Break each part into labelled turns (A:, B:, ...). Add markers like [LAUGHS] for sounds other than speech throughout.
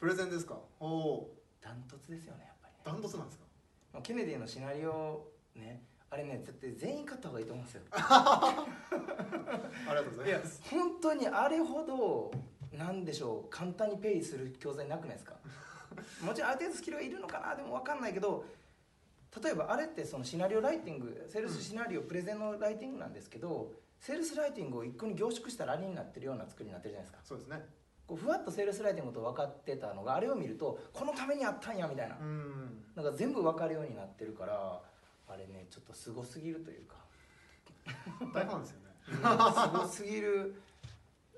A: プレゼンですか？おお
B: ダントツですよねやっぱりね。
A: ダントツなんですか？
B: もうケネディのシナリオねあれね絶対全員買った方がいいと思うんですよ。[LAUGHS]
A: ありがとうご
B: いや
A: ざいます。
B: 本当にあれほどなんでしょう簡単にペイする教材なくないですか？[LAUGHS] もちろんある程度スキルはいるのかなでも分かんないけど例えばあれってそのシナリオライティングセールスシナリオプレゼンのライティングなんですけどセールスライティングを一個に凝縮したラリーになってるような作りになってるじゃないですか。
A: そうですね
B: こうふわっとセールスライティングと分かってたのがあれを見るとこのためにあったんやみたいな。
A: うん。
B: なんか全部分かるようになってるからあれねちょっとすごすぎるというか。
A: 大ファンですよね。
B: すごすぎる。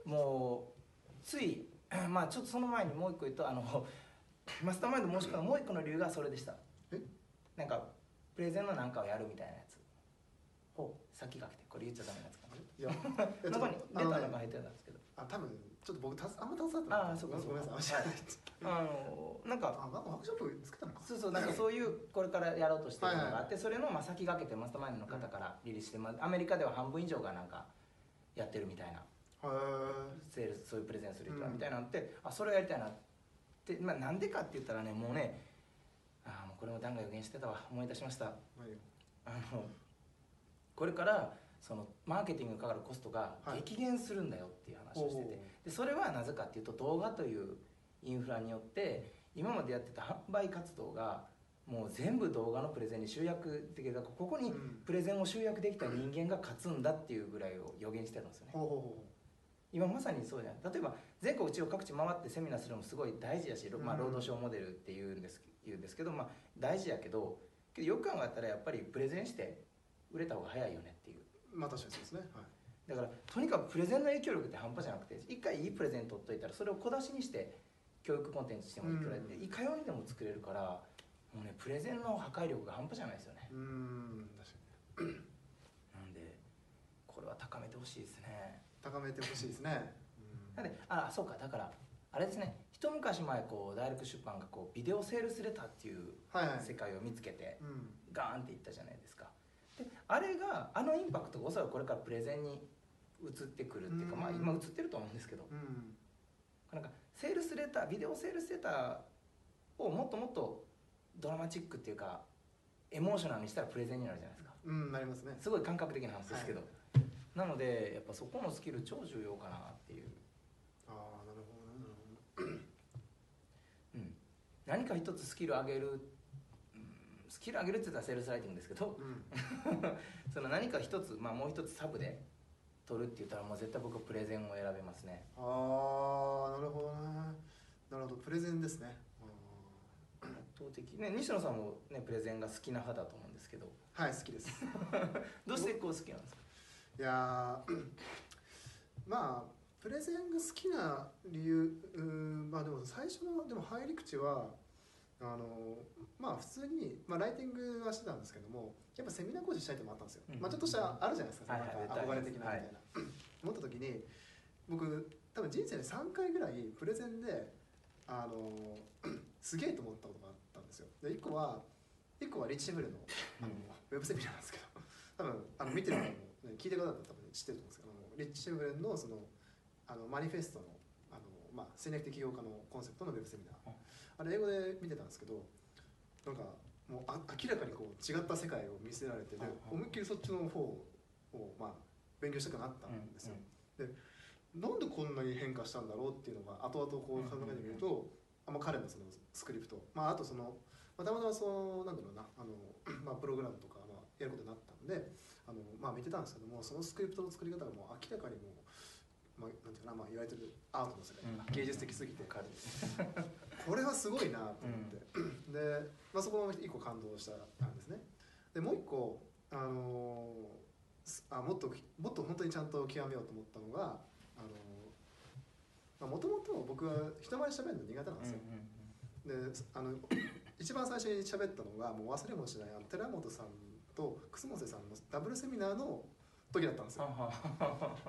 B: もうついまあちょっとその前にもう一個言うとあのマスターマインド申し込んだもう一個の理由がそれでした。
A: え？
B: なんかプレゼンのなんかをやるみたいなやつ。ほう。先駆けてこれ言っちゃダメなやつか
A: いや [LAUGHS]
B: にレター
A: あのね
B: なんか入ってたんですけど。
A: あ多分ちょっと僕たすあんま携わってな
B: あーそうかそうか。
A: ごめんなさい。
B: はい。あのなんか
A: あワークショップ作ったのか。
B: そうそうなんかそういうこれからやろうとしてるのがあ
A: はい
B: ってそれのまあ先駆けてマスターマインドの方からリリースしてまあアメリカでは半分以上がなんかやってるみたいな。セールスそういうプレゼンする人は
A: うん。
B: みたいなのって、あそれをやりたいなって。まあなんでかって言ったらねもうねあーもうこれも段が予言してたわ。思い出しました。あのこれからそのマーケティングにかかるコストが
A: はい。
B: 激減するんだよっていう話をしてて、
A: おー
B: でそれはなぜかっていうと動画というインフラによって今までやってた販売活動がもう全部動画のプレゼンに集約できるここに
A: うん。
B: プレゼンを集約できた人間が勝つんだっていうぐらいを予言してるんですよね。今まさにそうじゃん。例えば全国地方各地回ってセミナーするのもすごい大事やし、まあ、
A: うん
B: 労働省モデルっていうんです言うんですけど、まあ、大事やけどけどよく考えたらやっぱりプレゼンして売れた方が早いよねっていう
A: うまあ確かにそうですね。はい。
B: だからとにかくプレゼンの影響力って半端じゃなくて一回いいプレゼン取っといたらそれを小出しにして教育コンテンツしてもいくらで、
A: うん。
B: いかようにでも作れるからもうねプレゼンの破壊力が半端じゃないですよね。
A: うーん確かに。
B: なんでこれは高めてほしいですね。
A: 高めてほしいですね。
B: なんであそうかだからあれですね。一昔前こう大学出版がこうビデオセールスレターっていう
A: はいはい。
B: 世界を見つけて
A: うん。
B: ガーンっていったじゃないですかであれがあのインパクトがおそらくこれからプレゼンに移ってくるっていうか、
A: うん
B: まあ、今移ってると思うんですけど。
A: うん。
B: なんかセールスレタービデオセールスレターをもっともっとドラマチックっていうかエモーショナルにしたらプレゼンになるじゃないですか。
A: うんなりますね。
B: すごい感覚的な話ですけど、なのでやっぱそこのスキル超重要かなっていう、
A: ああなるほどなるほど
B: うん、何か一つスキル上げる、キル上げるって言ったらセールスライティングですけど
A: うん。[LAUGHS]
B: その何か一つ、まあ、もう一つサブで取るって言ったらもう絶対僕はプレゼンを選べますね。
A: ああなるほどね。なるほど。プレゼンですね。あ
B: 圧倒的ね西野さんもねプレゼンが好きな派だと思うんですけど。
A: ーはい好きです。[LAUGHS]
B: どうしてこう好きなんですか？
A: いやーまあプレゼンが好きな理由うーんまあでも最初のでも入り口はあのまあ普通に、まあ、ライティングはしてたんですけどもやっぱセミナー講師したいってのもあったんですよ、
B: うん。
A: まあちょっとしたあるじゃないですか,、
B: はいはい。
A: なんか憧れ的なみたいな、[LAUGHS] 思った時に僕多分人生で3回ぐらいプレゼンであの [CLEARS THROAT] すげえと思ったことがあったんですよ。で1個は1個はリッチシェブルのあの、ウェブセミナーなんですけど多分あの見てる方も、ね、聞いてる方だったら多分知ってると思うんですけどリッチ・シェブレンのそのあのマニフェストのあの、まあ、戦略的起業家のコンセプトのウェブセミナー。
B: うん
A: あれ英語で見てたんですけどなんかもうあ明らかにこう違った世界を見せられてで
B: うん
A: 思いっきりそっちの方を、まあ、勉強したくなったんですよ、なんでこんなに変化したんだろうっていうのが後々こう考えてみると、あまあ、彼のそのスクリプト、まあ、あとその、まあ、たまたまそのなんだろうなあの、[CLEARS THROAT] まあ、プログラムとか、まあ、やることになったんであの、まあ、見てたんですけどもそのスクリプトの作り方がもう明らかにもう、まあ、なんていうかな、まあ、いわゆるアートの世界、
B: うん。
A: 芸術的すぎてこれはすごいなと思って、で、まあ、そこの一個感動したんですね。でもう一個あのすあもっともっと本当にちゃんと極めようと思ったのがあのもともと僕は人前で喋るの苦手なんですよ、であの [COUGHS] 一番最初に喋ったのがもう忘れもしないあの寺本さんと楠本さんのダブルセミナーの時だったんですよ。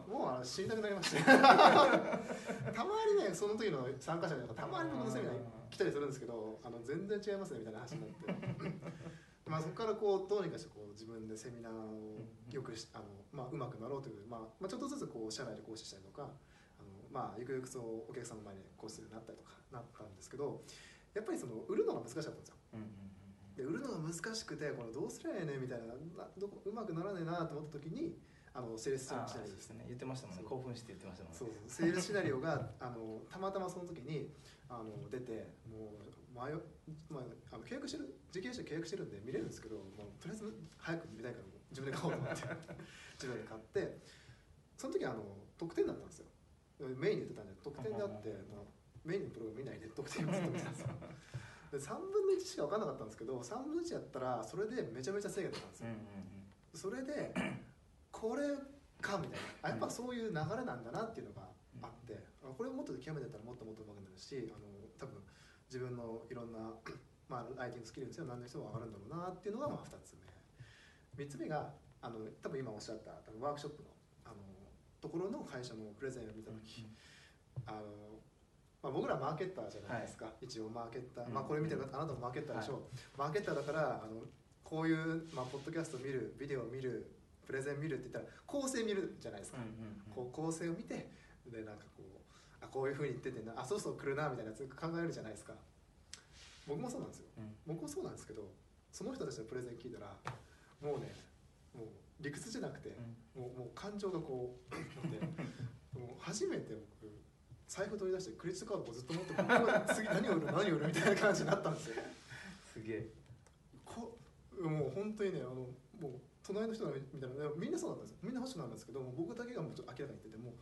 A: もうあの死にたくなりました [LAUGHS] たまにねその時の参加者の方たまに僕のセミナー来たりするんですけどあの全然違いますねみたいな話になって。[LAUGHS] まあそこからこうどうにかしてこう自分でセミナーをよくしあの、まあ、うまくなろうという、まあ、まあちょっとずつこう社内で講師したりとかあの、まあゆくゆくそうお客さんの前にこうするようになったりとかなったんですけどやっぱりその売るのが難しかったんですよ。で売るのが難しくてこれどうすりゃええねんみたいななどこうまくならねえなと思った時にあのセールスシナリオ
B: ですね。言ってましたもんね。興奮して言ってましたもんね。
A: そうセールスシナリオがあのたまたまその時にあの出てもう迷まあ、あの契約してる自経営者契約してるんで見れるんですけどもうとりあえず早く見たいから自分で買おうと思って。[LAUGHS] 自分で買って。その時あの特典だったんですよ。メインで言ってたんで特典であって、まあ、メインのプロが見ないで特典をずっと見てたんですよ。[LAUGHS] で3分の1しか分かんなかったんですけど3分の1やったらそれでめちゃめちゃ精が出たんですよ。
B: うんうん。
A: それでこれかみたいな。あやっぱそういう流れなんだなっていうのがあってあこれをもっと極めてったらもっともっと上手くなるしあの多分自分のいろんな、まあ、ライティングスキルにせよ何の人も上がるんだろうなっていうのがまあ2つ目。3つ目があの多分今おっしゃった多分ワークショップのあのところの会社のプレゼンを見た
B: うん
A: 時、あのまあ、僕らマーケッターじゃないですか、一応マーケッター、まあ、これ見てる方あなたもマーケッターでしょう、マーケッターだからあのこういう、まあ、ポッドキャスト見るビデオ見るプレゼン見るって言ったら構成見るじゃないですか、
B: うんうんうん。
A: こう構成を見てでなんかこうあこういうふうに言っててなあそうそう来るなみたいなやつ考えるじゃないですか。僕もそうなんですよ。
B: うん。
A: 僕もそうなんですけどその人たちのプレゼン聞いたらもうねもう理屈じゃなくて、もうもう感情がこうもう初めて僕財布取り出してクレジットカードをずっと持って次何を売る何を売るみたいな感じになったんですよ。
B: すげえ。
A: こもう本当にねあのもう隣の人がみたいな。みんなそうだったんですよ。みんな欲しくなるんですけど僕だけがもうちょっと明らかに言っててもう。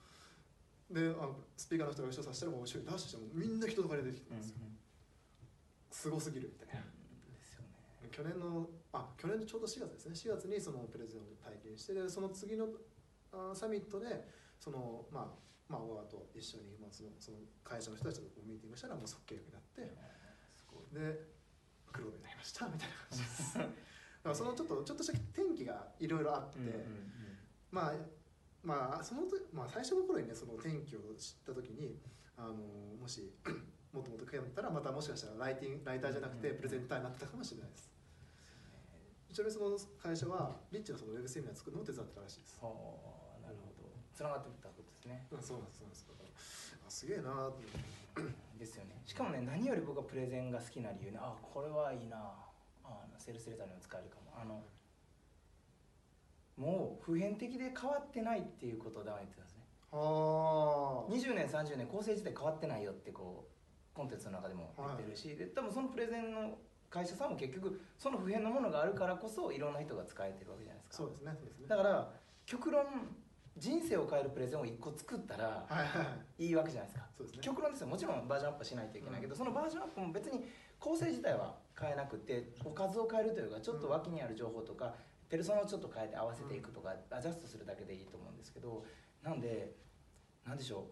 A: であのスピーカーの人が一緒させたらもう後ろにダッシュしてもうみんな人とかで出てきて
B: うんうん
A: るんですよ、すごすぎるみたいな。
B: ですよね。
A: 去年のあ去年のちょうど4月ですね。4月にそのプレゼンを体験してでその次のあサミットでそのまあまあ小川と一緒に、まあ、そのその会社の人たちとミーティングしたらもう即契約になって
B: すごい
A: で黒部になりました。みたいな感じです。だ [LAUGHS] からそのちょっとちょっとした転機がいろいろあって、まあまあそのと、まあ、最初の頃にねその転機を知った時にあのもし [CLEARS THROAT] もっともっと悔やめたらまたもしかしたらライティングライターじゃなくてプレゼンターになってたかもしれないです。ちなみにその会社はリッチのそのウェブセミナー作るのを手伝ってたらしいです。
B: はあなるほど。つながってたことですね。
A: うんそうなんですそうなんです。あすげえなと思って。
B: ですよね。しかもね何より僕はプレゼンが好きな理由ね。あこれはいいなセールスレターにも使えるかもあのもう普遍的で変わってないっていうことをダメ言ってたんですね。
A: はあ
B: 20年30年構成自体変わってないよってこうコンテンツの中でも言ってるし、で多分そのプレゼンの会社さんも結局その普遍のものがあるからこそいろんな人が使えてるわけじゃないですか。
A: そうですねそうですね。
B: だから極論人生を変えるプレゼンを1個作ったら
A: はいはいはい。
B: いいわけじゃないですか。
A: そうですね。
B: 極論ですよ。もちろんバージョンアップはしないといけないけど、そのバージョンアップも別に構成自体は変えなくておかずを変えるというかちょっと脇にある情報とか、ペルソナをちょっと変えて合わせていくとか、アジャストするだけでいいと思うんですけどなんでなんでしょう。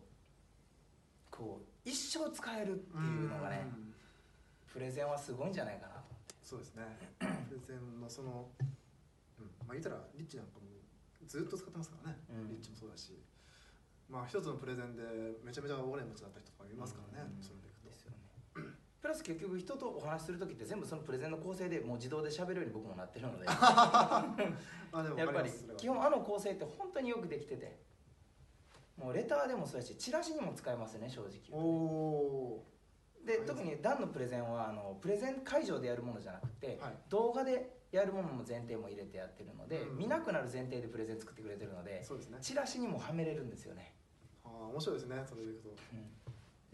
B: こう一生使えるっていうのがね、
A: うん
B: プレゼンはすごいんじゃないかなと。
A: そうですね。プレゼンのその、うん、まあ言ったらリッチなんかもずっと使ってますからね、
B: うん。
A: リッチもそうだし。まあ一つのプレゼンでめちゃめちゃお金持ちになった人とかいますからね、
B: うん。
A: それで
B: プラス結局人とお話しする時って全部そのプレゼンの構成でもう自動で喋るように僕もなってるので。[LAUGHS]
A: あでも
B: やっぱり基本あの構成って本当によくできてて。もうレターでもそうやしチラシにも使えますね正直
A: お
B: ね。
A: お
B: で特にダンのプレゼンはあのプレゼン会場でやるものじゃなくて、
A: はい。
B: 動画でやるものも前提も入れてやってるので、
A: うん
B: 見なくなる前提でプレゼン作ってくれてるので
A: そうですね。
B: チラシにもはめれるんですよね、
A: ああ面白いですねそれでいくと。
B: で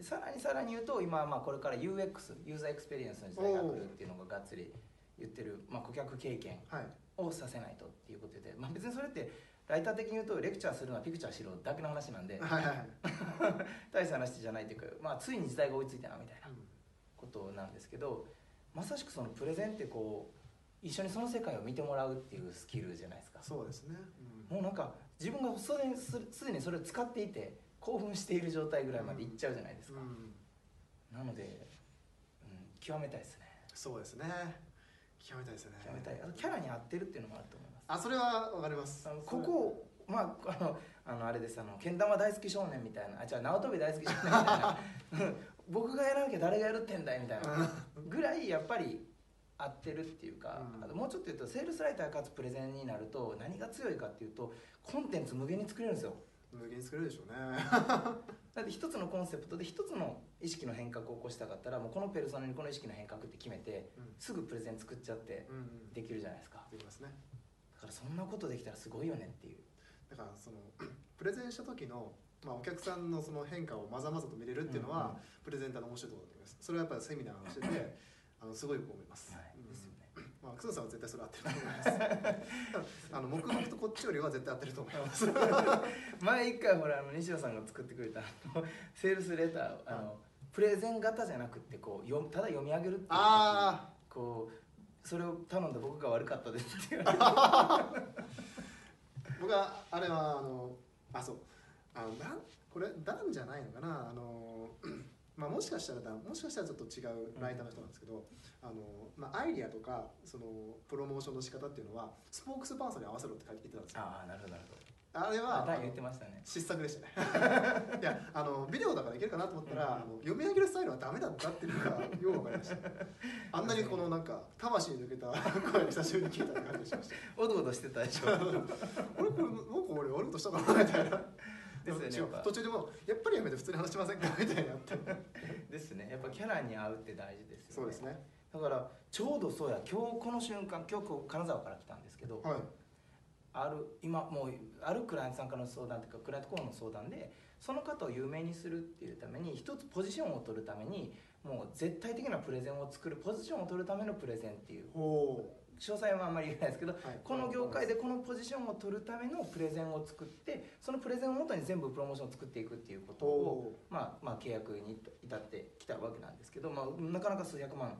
B: さらにさらに言うと今はまあこれから UX ユーザーエクスペリエンスの時代が来るっていうのががっつり言ってる、まあ、顧客経験
A: はい。
B: をさせないとっていうことで、まあ、別にそれってライター的に言うとレクチャーするなピクチャーしろだけの話なんで
A: はいはいはい、[LAUGHS]
B: 大した話じゃないっていうか、まあ、ついに時代が追いついたなみたいな
A: うん。
B: ことなんですけどまさしくそのプレゼンってこう一緒にその世界を見てもらうっていうスキルじゃないですか。
A: そうですね、
B: もうなんか自分がすでにそれを使っていて興奮している状態ぐらいまでいっちゃうじゃないですか、
A: うん、
B: なので、うん、極めたいですね。
A: そうですね。極めたいですよね。
B: 極めたい。あとキャラに合ってるっていうのもあると思います。
A: あそれはわかります。
B: ここをまああのあのあれです。あのけん玉大好き少年みたいな。あじゃあ縄跳び大好き少年みたいな。う [LAUGHS] ん僕がやらなきゃ誰がやるってんだいみたいな。ぐらいやっぱり合ってるっていうか、
A: うん。
B: あともうちょっと言うとセールスライターかつプレゼンになると何が強いかっていうとコンテンツ無限に作れるんですよ
A: 無限に作れるでしょうね。[LAUGHS]
B: だって一つのコンセプトで一つの意識の変革を起こしたかったらもうこのペルソナにこの意識の変革って決めて
A: うん。
B: すぐプレゼン作っちゃって
A: うんうん。
B: できるじゃないですか。
A: できますね。
B: だからそんなことできたらすごいよねっていう。
A: だからその [CLEARS THROAT] プレゼンした時の、まあ、お客さんのその変化をまざまざと見れるっていうのは、
B: うんうん
A: プレゼンターの面白いところだと思います。それはやっぱりセミナーをしててあのすごい思います、
B: はい
A: まあ、楠野さんは絶対それ合ってると思います。[LAUGHS] あの黙々とこっちよりは絶対合ってると思います。[LAUGHS]
B: 前一回ほらあの西野さんが作ってくれたセールスレターあのプレゼン型じゃなくてこう読ただ読み上げるっていう
A: あ
B: こうそれを頼んだ僕が悪かったですって言われて
A: あ僕はあれはあのあそう。あのなんこれダンじゃないのかなあのまあもしかしたらもしかしたらちょっと違うライターの人なんですけど、あのまあアイディアとかそのプロモーションの仕方っていうのはスポークスパーソンに合わせろって書いてたんですよ。
B: ああなるほどなるほど。
A: あれは
B: 言ってましたね。
A: 失策でしたね。[LAUGHS] いやあのビデオだからいけるかなと思ったら、
B: うん
A: あの読み上げるスタイルはダメだったっていうのがよく分かりました。[LAUGHS] あんなにこのなんか魂に抜けた声を久しぶりに聞いたって感じがしました
B: おどおどしてたでしょ。[LAUGHS]
A: あれこれなんか俺悪いことしたかなみたいな
B: ですよね
A: 途中でもやっぱりやめて普通に話しませんか？[LAUGHS] みたいになって。
B: ですねやっぱキャラに合うって大事ですよね。
A: そうですね。
B: だからちょうどそうや今日この瞬間今日金沢から来たんですけど、
A: はい。
B: ある今もうあるクライアントさんからの相談というかクライアントコーンの相談でその方を有名にするっていうために一つポジションを取るためにもう絶対的なプレゼンを作るポジションを取るためのプレゼンっていう。
A: ほ
B: 詳細はあんまり言えないですけど
A: う、はい、
B: この業界でこのポジションを取るためのプレゼンを作ってそのプレゼンをもとに全部プロモーションを作っていくっていうことを、
A: ほ
B: まあ、まあ契約に至ってきたわけなんですけど、まあ、なかなか数百万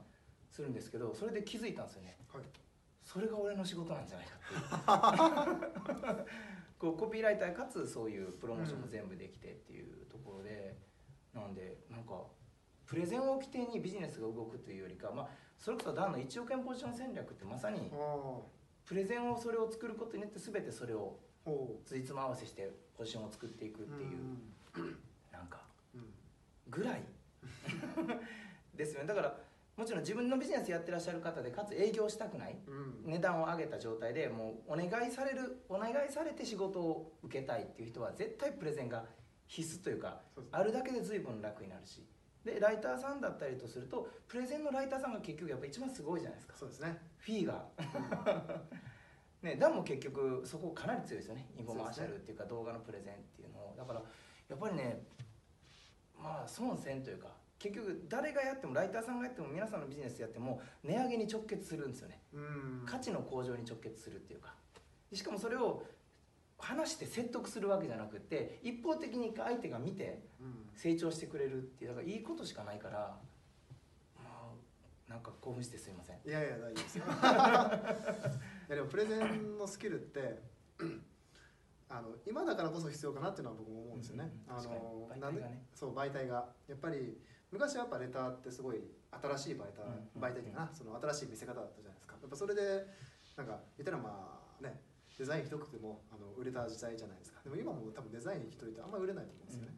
B: するんですけどそれで気づいたんですよね。
A: うはい。
B: それが俺の仕事なんじゃないかっていう。[LAUGHS] こうコピーライターかつそういうプロモーションも全部できてっていうところで、なんでなんかプレゼンを起点にビジネスが動くというよりか、まあ、それこそダンの1億円ポジション戦略ってまさに
A: あ
B: プレゼンをそれを作ることによって全てそれをついつま合わせしてポジションを作っていく
A: う
B: っていう、
A: うん [CLEARS THROAT]
B: なんか
A: うん。
B: ぐらい。[LAUGHS] ですよね。だからもちろん自分のビジネスやってらっしゃる方でかつ営業したくない
A: うん。
B: 値段を上げた状態でもうお願いされるお願いされて仕事を受けたいっていう人は絶対プレゼンが必須というか
A: そうです
B: あるだけで随分楽になるしでライターさんだったりとするとプレゼンのライターさんが結局やっぱ一番すごいじゃないですか。
A: そうですね。
B: フィーが。ねダンも結局そこかなり強いですよね。インフォマーシャルっていうか動画のプレゼンっていうのを。だからやっぱりねまあ損せんというか結局誰がやってもライターさんがやっても皆さんのビジネスやっても値上げに直結するんですよね。
A: うん。
B: 価値の向上に直結するっていうか。しかもそれを話して説得するわけじゃなくて一方的に相手が見て
A: うん。
B: 成長してくれるっていうだからいいことしかないからまあなんか興奮してすいません。
A: いやいや大丈夫ですよ。[LAUGHS] いやでもプレゼンのスキルって [CLEARS THROAT] あの今だからこそ必要かなっていうのは僕も思うんですよね、あ
B: うん確かに
A: の
B: 媒体がね。
A: なんでそう媒体が。やっぱり昔はやっぱレターってすごい新しい媒体,、
B: うん
A: 媒体っていうかなその新しい見せ方だったじゃないですか。やっぱそれでなんか言ったらまあねデザインひどくてもあの売れた時代じゃないですか。でも今も多分デザイン一人ってあんまり売れないと思うんですよね、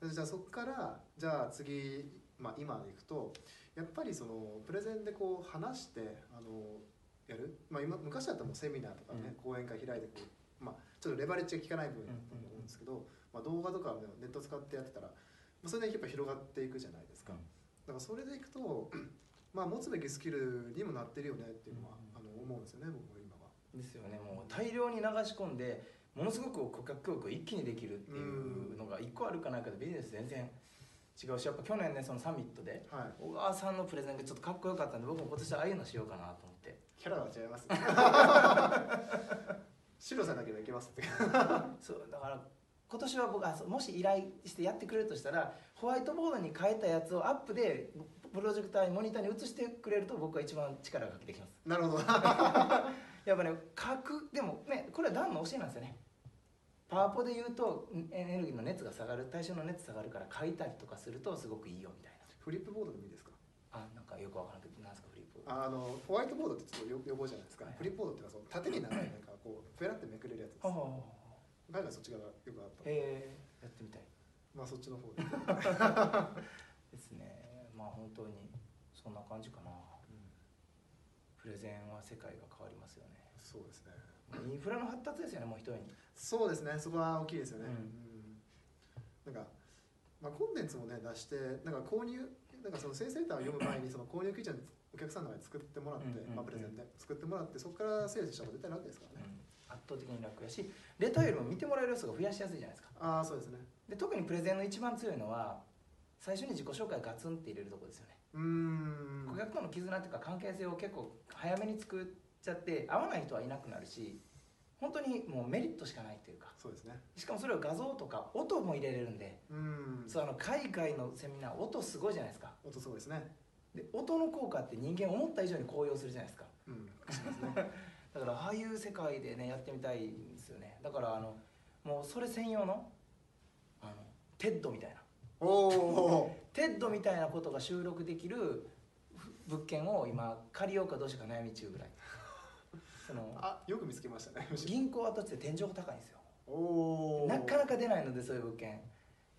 A: でじゃあそこからじゃあ次、まあ、今でいくとやっぱりそのプレゼンでこう話してあのやる、まあ、今昔だったらもうセミナーとかね、
B: うん。
A: 講演会開いてこう、まあ、ちょっとレバレッジが効かない部分だと思うんですけど、まあ、動画とかねネット使ってやってたら、まあ、それでやっぱ広がっていくじゃないですか、
B: うん。
A: だからそれでいくとまあ持つべきスキルにもなってるよねっていうのは、あの思うんですよね僕は。
B: ですよね。もう大量に流し込んでものすごく顧客教育を一気にできるっていうのが一個あるかないかでビジネス全然違うしやっぱ去年ねそのサミットで
A: はい。
B: 小川さんのプレゼンがちょっとかっこよかったんで僕も今年はああいうのしようかなと思って。
A: キャラが違います、[LAUGHS] 白さんだけでいけますって
B: そうだから今年は僕あもし依頼してやってくれるとしたらホワイトボードに書いたやつをアップでプロジェクターにモニターに映してくれると僕は一番力がかけてきます。
A: なるほど
B: やっぱね書くでもねこれはダンの教えなんですよね。パワポで言うとんエネルギーの熱が下がる対象の熱下がるから書いたりとかするとすごくいいよみたいな。
A: フリップボードでもいいですか？
B: あなんかよくわからんけどなんですかフリップ
A: あのホワイトボードってちょっとよ予防じゃないですか、
B: はい
A: フリップボードっていうのはその縦に長いなんかこうフェラってめくれるやつです。
B: はあ
A: 海外そっち側がよくあった
B: へえやってみたい。
A: まあそっちの方で、[LAUGHS]
B: ですね。まあ本当にそんな感じかな。プレゼンは世界が変わりますよね
A: そうですね。
B: インフラの発達ですよねもう一重に。
A: そうですねそこは大きいですよね、
B: うん。
A: うん。なんか、まあ、コンテンツもね出してなんか購入なんかその生成データを読む前にその購入基準お客さんの中で作ってもらって、まあ、プレゼンで作ってもらってそこからセールスした方が絶対楽ですからね、
B: 圧倒的に楽やしレターよりも見てもらえる要素が増やしやすいじゃないですか。
A: ああそうですね。
B: で特にプレゼンの一番強いのは最初に自己紹介ガツンって入れるところですよね、
A: うーん。
B: 顧客との絆っていうか関係性を結構早めに作っちゃって合わない人はいなくなるし本当にもうメリットしかないというか。
A: そうですね。
B: しかもそれを画像とか音も入れれるんで、
A: うん。
B: そうあの海外のセミナー音すごいじゃないですか。
A: 音すごいですね。
B: で音の効果って人間思った以上に高揚するじゃないですか。
A: うん [LAUGHS]
B: だからああいう世界でねやってみたいんですよね。だからあのもうそれ専用のあのテッドみたいな。
A: おお [LAUGHS]
B: テッドみたいなことが収録できる物件を今借りようかどうしようか悩み中ぐらいその
A: あよく見つけましたね。[LAUGHS]
B: 銀行跡地で天井が高いんですよ。
A: おお
B: なかなか出ないのでそういう物件。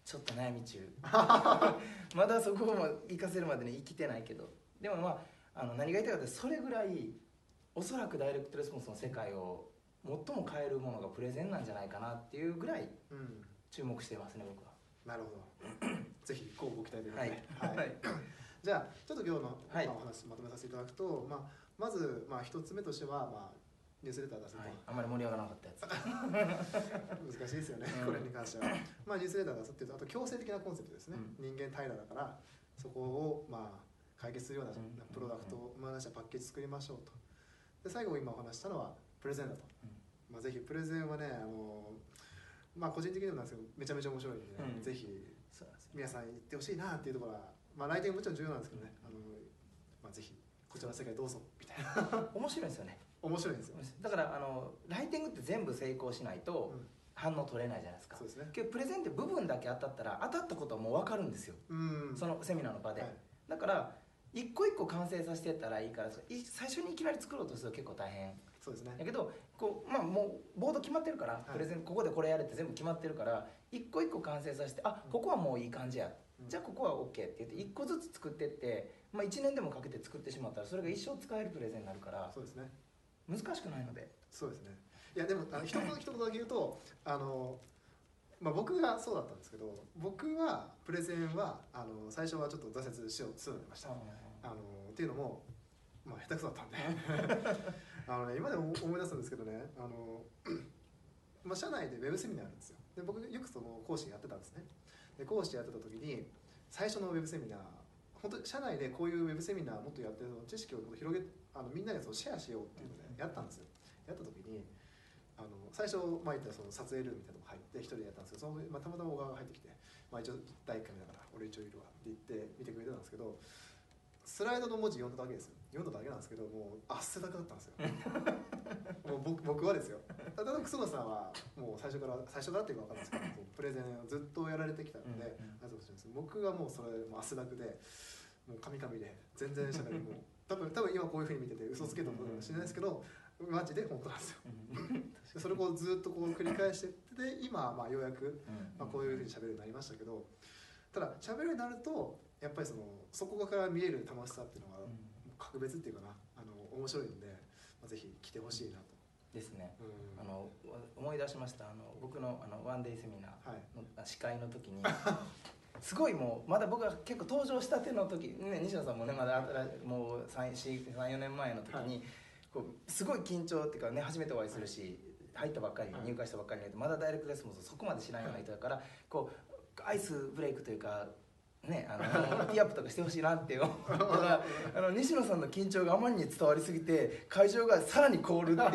B: ちょっと悩み中。[LAUGHS] まだそこも行かせるまでに生きてないけど。でもまああの何が言いたいかってそれぐらいおそらくダイレクトレスポンスの世界を最も変えるものがプレゼンなんじゃないかなっていうぐらい
A: うん。
B: 注目してますね僕は。
A: なるほど。[COUGHS] ぜひこうご期待ということで、
B: はい。はい。[COUGHS]
A: じゃあちょっと今日の、
B: はい。
A: まあ、お話まとめさせていただくと、まあ、まず、まあ、一つ目としては、まあ、ニュースレター出すと、
B: はい、あんまり盛り上がらなかったやつ。[LAUGHS]
A: 難しいですよね、
B: うん。
A: これに関しては、まあ、ニュースレター出すっていうとあと強制的なコンセプトですね、人間平らだからそこを、まあ、解決するような
B: うん。
A: プロダクトを、まあ、パッケージ作りましょうと。で最後今お話ししたのはプレゼンだと、
B: うん。
A: まあ、ぜひプレゼンはねあのまあ個人的にもなんですけどめちゃめちゃ面白いんで、ね
B: うん。
A: ぜひ皆さん行ってほしいなっていうところは、まあ、ライティングもちろん重要なんですけどね、あのまあ、ぜひこちらの世界どうぞみたいな。
B: 面白いですよね。
A: 面白いんですよ、
B: だからあのライティングって全部成功しないと
A: うん。
B: 反応取れないじゃないですか。
A: そうですね。
B: けどプレゼンって部分だけ当たったら当たったことはもう分かるんですよ。
A: うん。
B: そのセミナーの場で、
A: はい。
B: だから一個一個完成させてったらいいからい最初にいきなり作ろうとすると結構大変。
A: そうですね。
B: だけどこう、まあ、もうボード決まってるから、
A: い。
B: プレゼンここでこれやれって全部決まってるから一個一個完成させてあここはもういい感じや、
A: うん。
B: じゃあここは OK って言って一個ずつ作ってって、まあ、1年でもかけて作ってしまったらそれが一生使えるプレゼンになるから
A: そうですね。
B: 難しくないので。
A: そうですね。いやでもあの一言 [LAUGHS] 一言だけ言うとあの、まあ、僕がそうだったんですけど僕はプレゼンはあの最初はちょっと挫折しようするようになりました。あのっていうのも、まあ、下手くそだったんで。[LAUGHS] あの、ね、今でも思い出すんですけどねあの、まあ、社内でウェブセミナーあるんですよ。で僕よくその講師やってたんですね。で講師やってた時に最初のウェブセミナー本当に社内でこういうウェブセミナーもっとやってるの知識を広げあのみんなでそのシェアしようっていうのでやったんですよ。やった時にあの最初、まあ、言ったらその撮影ルームみたいなのが入って一人でやったんですけどその、まあ、たまたま小川が入ってきて、まあ、一応第1回目だから俺一応いるわって言って見てくれてたんですけどスライドの文字読んだだけですよ。読んだだけなんですけどもう汗だくだったんですよ。[LAUGHS] もう僕僕はですよ。ただ楠野さんはもう最初から最初からっていうか分かんないですけどプレゼンをずっとやられてきたので、
B: うんうん。
A: 僕はもうそれもう汗だくでもうカミカミで全然しゃべるもう多分多分今こういうふうに見てて嘘つけたことかもしれないですけどマジで本当なんですよ。でそれをこうずっとこう繰り返してで今はまあようやく、まあ、こういうふうに喋るようになりましたけどただ喋るようになるとやっぱりそのそこから見える楽しさっていうのが格別っていうかなあの面白いので、まあ、ぜひ来てほしいなと、
B: ですね。
A: うん。
B: あの思い出しました。あの僕のあのワンデイセミナー
A: はい。
B: の司会の時に [LAUGHS] すごいもうまだ僕が結構登場したての時、ね、西野さんもねまだもう34年前の時に、こうすごい緊張っていうかね初めてお会いするし、入ったばっかり
A: はい。
B: 入会したばっかりでまだダイレクトレスポンスをそこまで知らない人だからこうアイスブレイクというか。ね、あの [LAUGHS] ティーアップとかしてほしいなって思ったらあの西野さんの緊張があまりに伝わりすぎて会場がさらに凍るっていう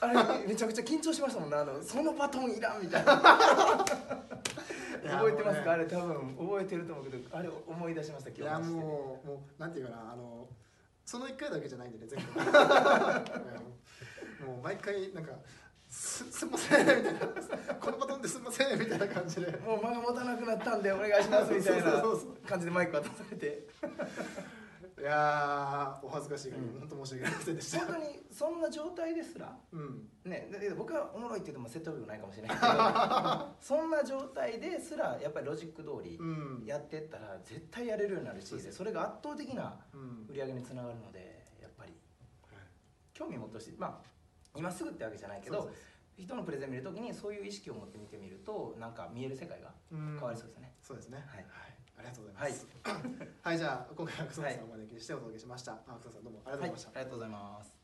B: あれめちゃくちゃ緊張しましたもんね。あのそのバトンいらんみたいな。覚えてますか、あれ多分覚えてると思うけどあれ思い出しました
A: いや
B: 今日。話してて
A: もうもうなんていうかなあのその1回だけじゃないんでね全部。[LAUGHS] もう毎回なんかすすんませんみたいな。このバトンですんませんみたいな感じで。
B: もう間が持たなくなったんでお願いしますみたいな感じでマイク渡されて
A: いやーお恥ずかしい限り、
B: うん
A: 本当申し訳ありませんでした。
B: 本当にそんな状態ですら？
A: うん。
B: ねだけど僕はおもろいって言っても説得力ないかもしれないけど [LAUGHS] そんな状態ですらやっぱりロジック通り
A: うん。
B: やってったら絶対やれるようになるし
A: そうです
B: それが圧倒的な
A: うん。
B: 売り上げにつながるのでやっぱり。興味持ってほしい。まあ今すぐってわけじゃないけど人のプレゼン見るときにそういう意識を持って見てみるとなんか見える世界が
A: 変
B: 変わりそうですね、
A: そうですね。
B: はい
A: ありがとうございます。はい、じゃあ今回は草野さんをお招きしてお届けしました、あ草野さんどうもありがとうございました、
B: はいありがとうございます